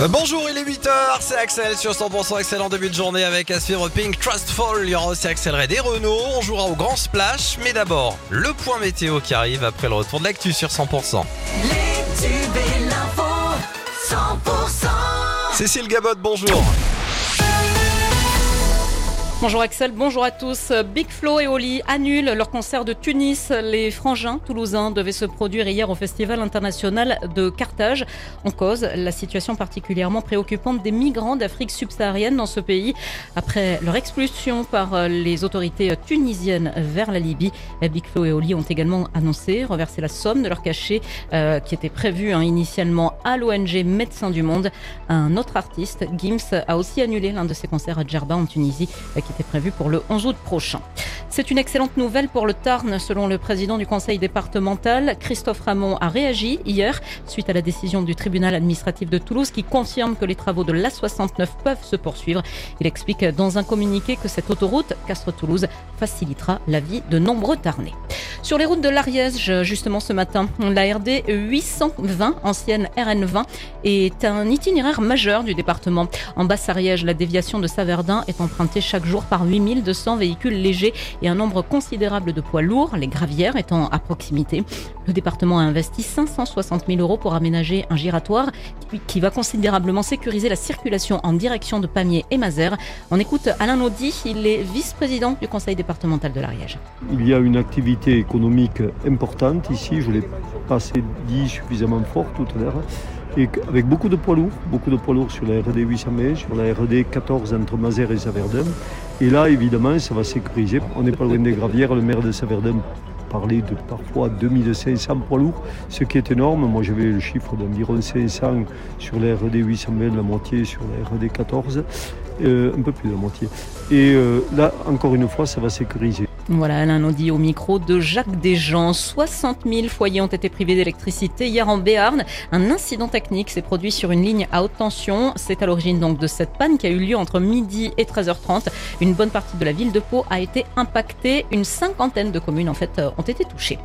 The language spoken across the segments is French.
Euh, Bonjour, il est 8h, c'est Axel sur 100% excellent début de journée avec à suivre Pink Trustful. Il y aura aussi Axel Red et Renault. On jouera au grand splash, mais d'abord, le point météo qui arrive après le retour de l'actu sur 100%. Les tubes et l'info, 100%. Cécile Gabot, bonjour. Bonjour Axel, bonjour à tous. Big Flo et Oli annulent leur concert de Tunis. Les frangins toulousains devaient se produire hier au Festival international de Carthage. En cause, la situation particulièrement préoccupante des migrants d'Afrique subsaharienne dans ce pays. Après leur expulsion par les autorités tunisiennes vers la Libye, Big Flo et Oli ont également annoncé reverser la somme de leur cachet euh, qui était prévu hein, initialement à l'ONG Médecins du Monde. Un autre artiste, Gims, a aussi annulé l'un de ses concerts à Djerba en Tunisie euh, qui était prévu pour le 11 août prochain. C'est une excellente nouvelle pour le Tarn, selon le président du conseil départemental. Christophe Ramon a réagi hier suite à la décision du tribunal administratif de Toulouse qui confirme que les travaux de l'A69 peuvent se poursuivre. Il explique dans un communiqué que cette autoroute Castres-Toulouse facilitera la vie de nombreux Tarnais. Sur les routes de l'Ariège, justement ce matin, la RD 820, ancienne RN20, est un itinéraire majeur du département. En Basse-Ariège, la déviation de Saverdin est empruntée chaque jour par 8200 véhicules légers et un nombre considérable de poids lourds, les gravières étant à proximité. Le département a investi 560 000 euros pour aménager un giratoire qui- va considérablement sécuriser la circulation en direction de Pamiers et Mazères. On écoute Alain Naudy, il est vice-président du conseil départemental de l'Ariège. Il y a une activité économique importante ici, je ne l'ai pas assez dit suffisamment fort tout à l'heure, et avec beaucoup de poids lourds, beaucoup de poids lourds sur la RD 800 sur la RD 14 entre Mazères et Saverdun. Et là, évidemment, ça va sécuriser. On n'est pas loin des gravières, le maire de Saverdun parlait de parfois 2500 poids lourds, ce qui est énorme. Moi, j'avais le chiffre d'environ 500 sur la RD 800 la moitié sur la RD 14, euh, un peu plus de la moitié. Et euh, là, encore une fois, ça va sécuriser. Voilà, Alain Naudy au micro de Jacques Desjans. 60 000 foyers ont été privés d'électricité hier en Béarn. Un incident technique s'est produit sur une ligne à haute tension. C'est à l'origine donc de cette panne qui a eu lieu entre midi et 13h30. Une bonne partie de la ville de Pau a été impactée. Une cinquantaine de communes en fait euh, ont été touchées.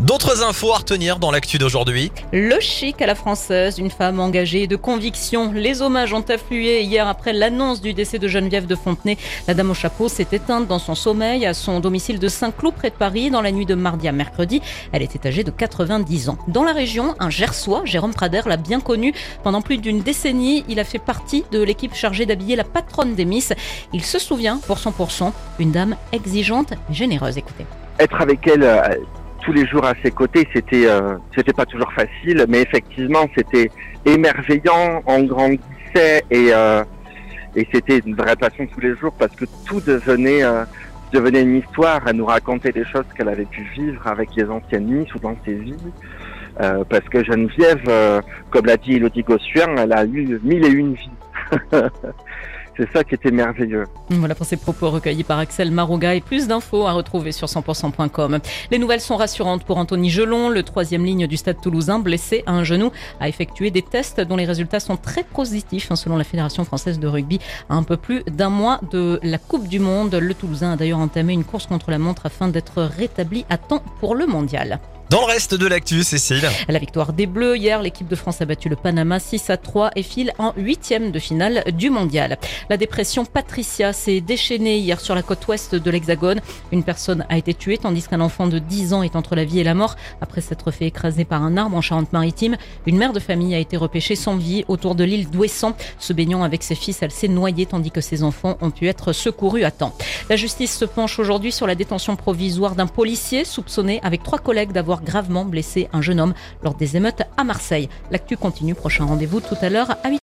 D'autres infos à retenir dans l'actu d'aujourd'hui. Le chic à la française, une femme engagée de conviction. Les hommages ont afflué hier après l'annonce du décès de Geneviève de Fontenay. La dame au chapeau s'est éteinte dans son sommeil à son domicile de Saint-Cloud près de Paris dans la nuit de mardi à mercredi. Elle était âgée de 90 ans. Dans la région, un Gersois, Jérôme Prader, l'a bien connu. Pendant plus d'une décennie, il a fait partie de l'équipe chargée d'habiller la patronne des Miss. Il se souvient, pour 100%, une dame exigeante mais généreuse. Écoutez. être avec elle euh, tous les jours à ses côtés, c'était euh, c'était pas toujours facile, mais effectivement c'était émerveillant, on grandissait et euh, et c'était une vraie passion tous les jours parce que tout devenait euh, devenait une histoire. Elle nous racontait des choses qu'elle avait pu vivre avec les anciennes Miss ou dans ses vies. Euh, parce que Geneviève, euh, comme l'a dit Elodie Gossuin, elle a eu mille et une vies. C'est ça qui était merveilleux. Voilà pour ces propos recueillis par Axel Marouga et plus d'infos à retrouver sur 100%.com. Les nouvelles sont rassurantes pour Anthony Gelon, le troisième ligne du stade toulousain, blessé à un genou, a effectué des tests dont les résultats sont très positifs hein, selon la Fédération française de rugby. Un peu plus d'un mois de la Coupe du Monde, le Toulousain a d'ailleurs entamé une course contre la montre afin d'être rétabli à temps pour le mondial. Dans le reste de l'actu, Cécile. La victoire des Bleus hier, l'équipe de France a battu le Panama 6 à 3 et file en huitième de finale du mondial. La dépression Patricia s'est déchaînée hier sur la côte ouest de l'Hexagone. Une personne a été tuée tandis qu'un enfant de 10 ans est entre la vie et la mort après s'être fait écraser par un arbre en Charente-Maritime. Une mère de famille a été repêchée sans vie autour de l'île d'Ouessant. Se baignant avec ses fils, elle s'est noyée tandis que ses enfants ont pu être secourus à temps. La justice se penche aujourd'hui sur la détention provisoire d'un policier soupçonné avec trois collègues d'avoir gravement blessé un jeune homme lors des émeutes à Marseille. L'actu continue, prochain rendez-vous tout à l'heure à 8